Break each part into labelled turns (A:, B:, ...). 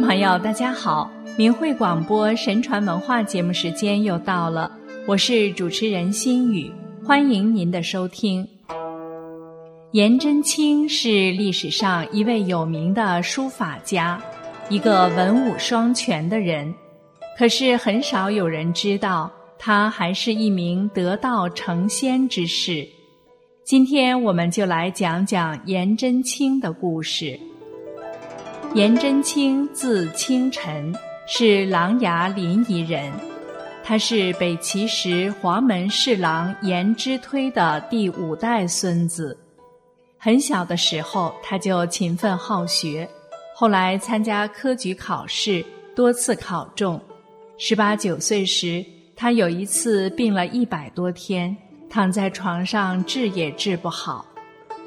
A: 朋友，大家好！明慧广播神传文化节目时间又到了，我是主持人心雨，欢迎您的收听。颜真卿是历史上一位有名的书法家，一个文武双全的人，可是很少有人知道他还是一名得道成仙之士。今天我们就来讲讲颜真卿的故事。颜真卿字清晨，是琅琊临沂人。他是北齐时黄门侍郎颜之推的第五代孙子。很小的时候，他就勤奋好学，后来参加科举考试，多次考中。十八九岁时，他有一次病了一百多天，躺在床上治也治不好。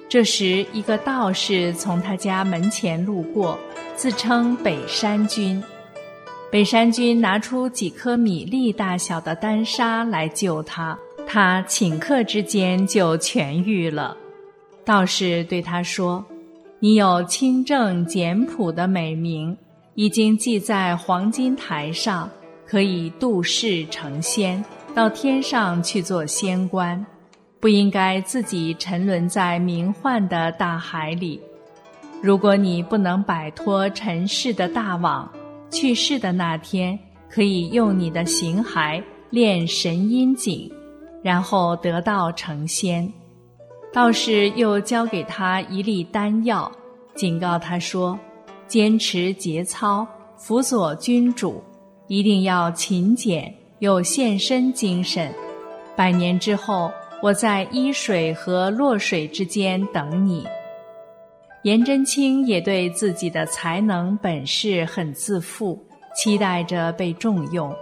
A: 这时，一个道士从他家门前路过。自称北山君，北山君拿出几颗米粒大小的丹砂来救他，他顷刻之间就痊愈了。道士对他说：“你有清正简朴的美名，已经记在黄金台上，可以度世成仙，到天上去做仙官，不应该自己沉沦在名幻的大海里。”如果你不能摆脱尘世的大网，去世的那天可以用你的形骸练神阴井，然后得道成仙。道士又交给他一粒丹药，警告他说：“坚持节操，辅佐君主，一定要勤俭，有献身精神。百年之后，我在伊水和洛水之间等你。”颜真卿也对自己的才能本事很自负，期待着被重用，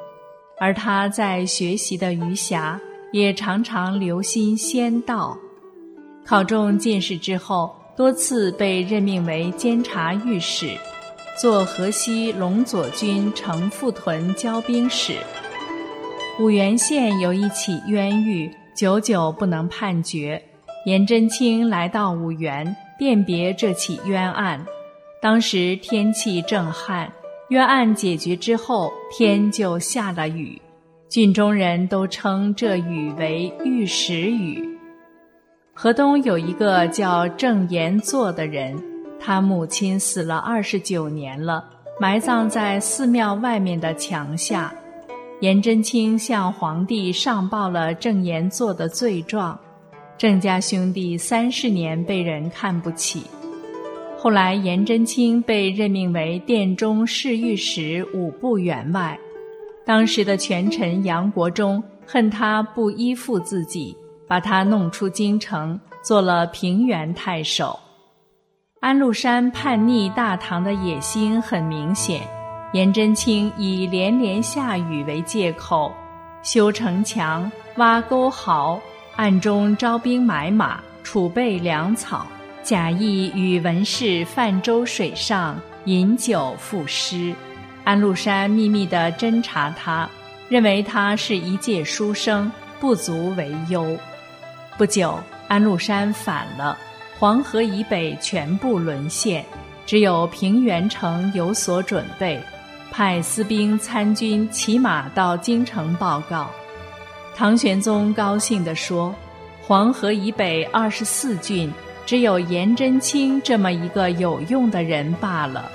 A: 而他在学习的余暇也常常留心仙道。考中进士之后，多次被任命为监察御史，做河西龙左军程复屯交兵使。五原县有一起冤狱，久久不能判决，颜真卿来到五原。辨别这起冤案，当时天气正旱，冤案解决之后，天就下了雨，郡中人都称这雨为玉石雨。河东有一个叫郑延作的人，他母亲死了二十九年了，埋葬在寺庙外面的墙下。颜真卿向皇帝上报了郑延作的罪状。郑家兄弟三十年被人看不起，后来颜真卿被任命为殿中侍御史五部员外。当时的权臣杨国忠恨他不依附自己，把他弄出京城，做了平原太守。安禄山叛逆大唐的野心很明显，颜真卿以连连下雨为借口，修城墙、挖沟壕。暗中招兵买马，储备粮草，假意与文士泛舟水上饮酒赋诗。安禄山秘密地侦察他，认为他是一介书生，不足为忧。不久，安禄山反了，黄河以北全部沦陷，只有平原城有所准备，派私兵参军骑马到京城报告。唐玄宗高兴地说：“黄河以北二十四郡，只有颜真卿这么一个有用的人罢了。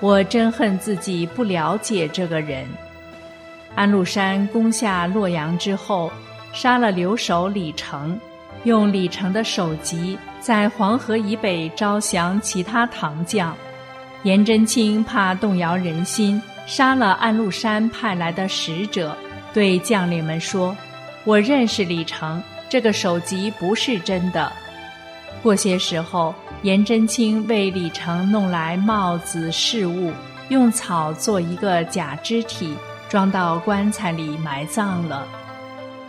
A: 我真恨自己不了解这个人。”安禄山攻下洛阳之后，杀了留守李成，用李成的首级在黄河以北招降其他唐将。颜真卿怕动摇人心，杀了安禄山派来的使者，对将领们说。我认识李成，这个首级不是真的。过些时候，颜真卿为李成弄来帽子饰物，用草做一个假肢体，装到棺材里埋葬了。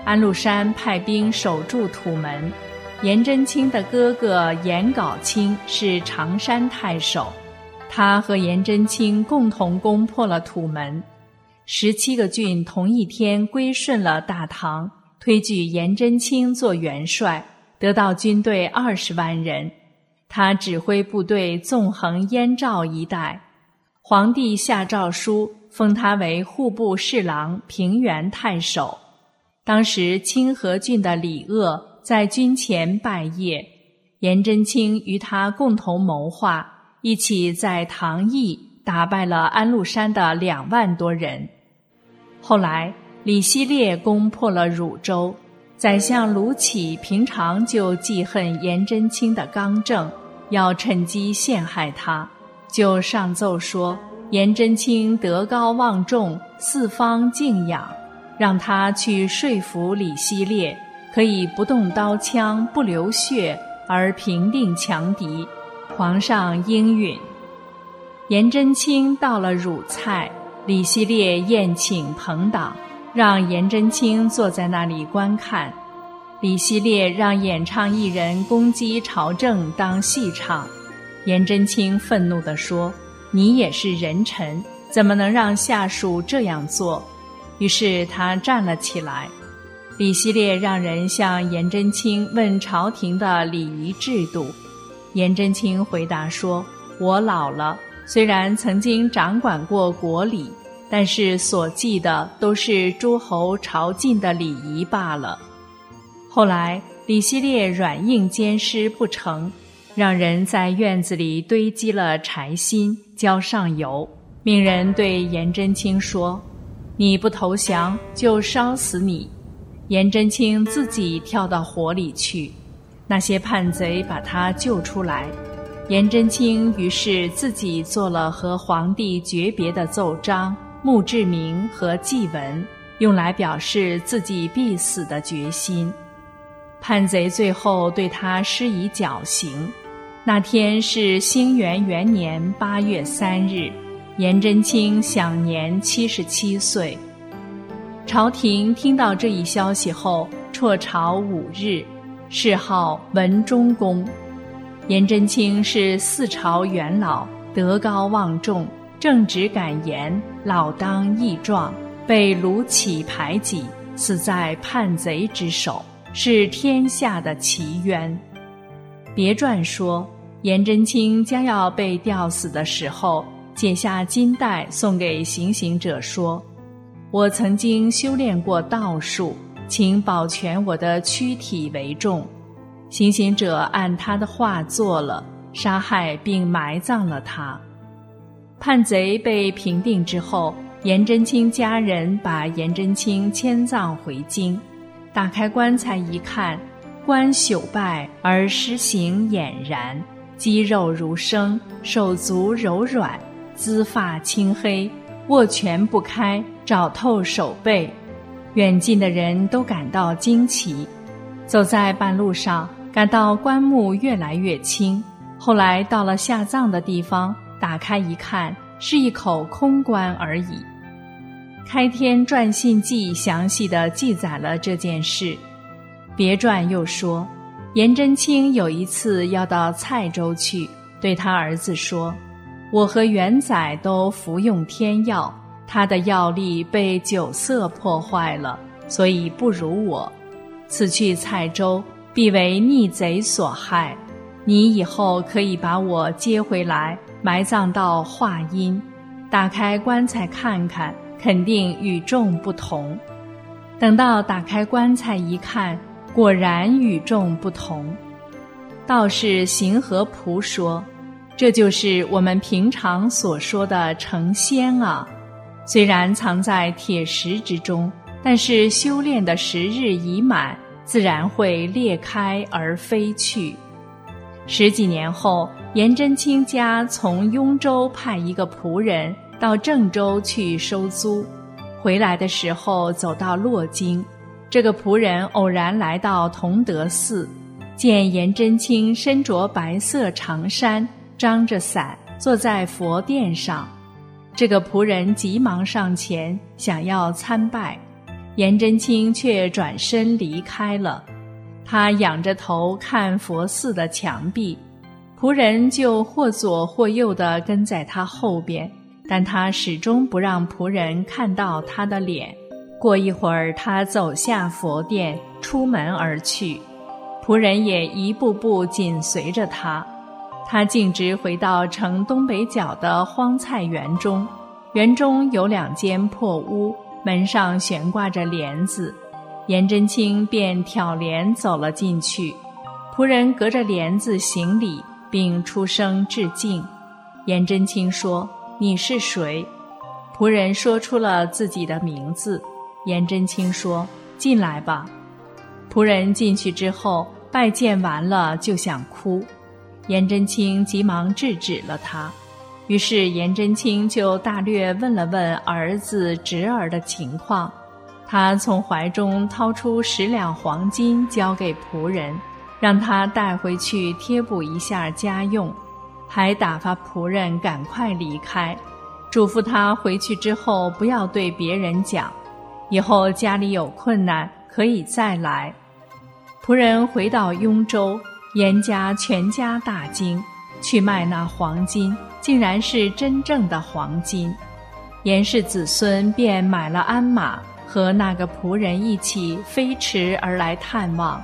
A: 安禄山派兵守住土门，颜真卿的哥哥颜杲卿是常山太守，他和颜真卿共同攻破了土门，十七个郡同一天归顺了大唐。推举颜真卿做元帅，得到军队二十万人。他指挥部队纵横燕赵一带。皇帝下诏书，封他为户部侍郎、平原太守。当时清河郡的李鄂在军前拜谒，颜真卿与他共同谋划，一起在唐邑打败了安禄山的两万多人。后来李希烈攻破了汝州，宰相卢杞平常就记恨颜真卿的刚正，要趁机陷害他，就上奏说颜真卿德高望重，四方敬仰。让他去说服李希烈，可以不动刀枪、不流血而平定强敌。皇上应允。颜真卿到了汝蔡，李希烈宴请朋党，让颜真卿坐在那里观看。李希烈让演唱艺人攻击朝政当戏唱，颜真卿愤怒地说：“你也是人臣，怎么能让下属这样做？”于是他站了起来，李希烈让人向颜真卿问朝廷的礼仪制度。颜真卿回答说：“我老了，虽然曾经掌管过国礼，但是所记的都是诸侯朝觐的礼仪罢了。”后来李希烈软硬兼施不成，让人在院子里堆积了柴薪，浇上油，命人对颜真卿说。你不投降，就烧死你！颜真卿自己跳到火里去，那些叛贼把他救出来。颜真卿于是自己做了和皇帝诀别的奏章、墓志铭和祭文，用来表示自己必死的决心。叛贼最后对他施以绞刑。那天是兴元元年八月三日。颜真卿享年七十七岁。朝廷听到这一消息后，辍朝五日，谥号文忠公。颜真卿是四朝元老，德高望重，正直敢言，老当益壮，被卢杞排挤，死在叛贼之手，是天下的奇冤。别传说，颜真卿将要被吊死的时候。解下金带送给行刑者说：“我曾经修炼过道术，请保全我的躯体为重。”行刑者按他的话做了，杀害并埋葬了他。叛贼被平定之后，颜真卿家人把颜真卿迁葬回京。打开棺材一看，棺朽败而尸形俨然，肌肉如生，手足柔软。姿发青黑，握拳不开，找透手背。远近的人都感到惊奇。走在半路上，感到棺木越来越轻。后来到了下葬的地方，打开一看，是一口空棺而已。《开天传信记》详细的记载了这件事。别传又说，颜真卿有一次要到蔡州去，对他儿子说。我和元载都服用天药，他的药力被酒色破坏了，所以不如我。此去蔡州，必为逆贼所害。你以后可以把我接回来，埋葬到化阴。打开棺材看看，肯定与众不同。等到打开棺材一看，果然与众不同。道士行和仆说。这就是我们平常所说的成仙啊！虽然藏在铁石之中，但是修炼的时日已满，自然会裂开而飞去。十几年后，颜真卿家从雍州派一个仆人到郑州去收租，回来的时候走到洛京，这个仆人偶然来到同德寺，见颜真卿身着白色长衫。张着伞坐在佛殿上，这个仆人急忙上前想要参拜，颜真卿却转身离开了。他仰着头看佛寺的墙壁，仆人就或左或右地跟在他后边，但他始终不让仆人看到他的脸。过一会儿，他走下佛殿，出门而去，仆人也一步步紧随着他。他径直回到城东北角的荒菜园中，园中有两间破屋，门上悬挂着帘子。颜真卿便挑帘走了进去，仆人隔着帘子行礼，并出声致敬。颜真卿说：“你是谁？”仆人说出了自己的名字。颜真卿说：“进来吧。”仆人进去之后，拜见完了就想哭，颜真卿急忙制止了他。于是颜真卿就大略问了问儿子侄儿的情况。他从怀中掏出十两黄金，交给仆人，让他带回去贴补一下家用，还打发仆人赶快离开，嘱咐他回去之后不要对别人讲，以后家里有困难可以再来。仆人回到雍州，严家全家大惊，去卖那黄金，竟然是真正的黄金，严氏子孙便买了鞍马。和那个仆人一起飞驰而来探望，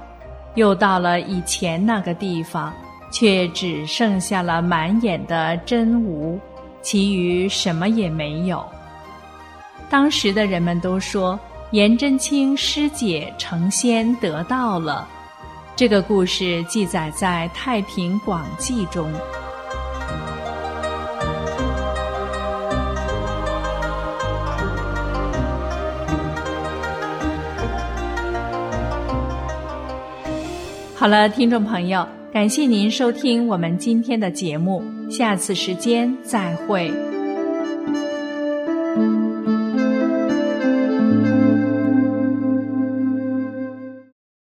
A: 又到了以前那个地方，却只剩下了满眼的真无，其余什么也没有。当时的人们都说颜真卿师姐成仙得道了，这个故事记载在《太平广记》中。好了，听众朋友，感谢您收听我们今天的节目，下次时间再会。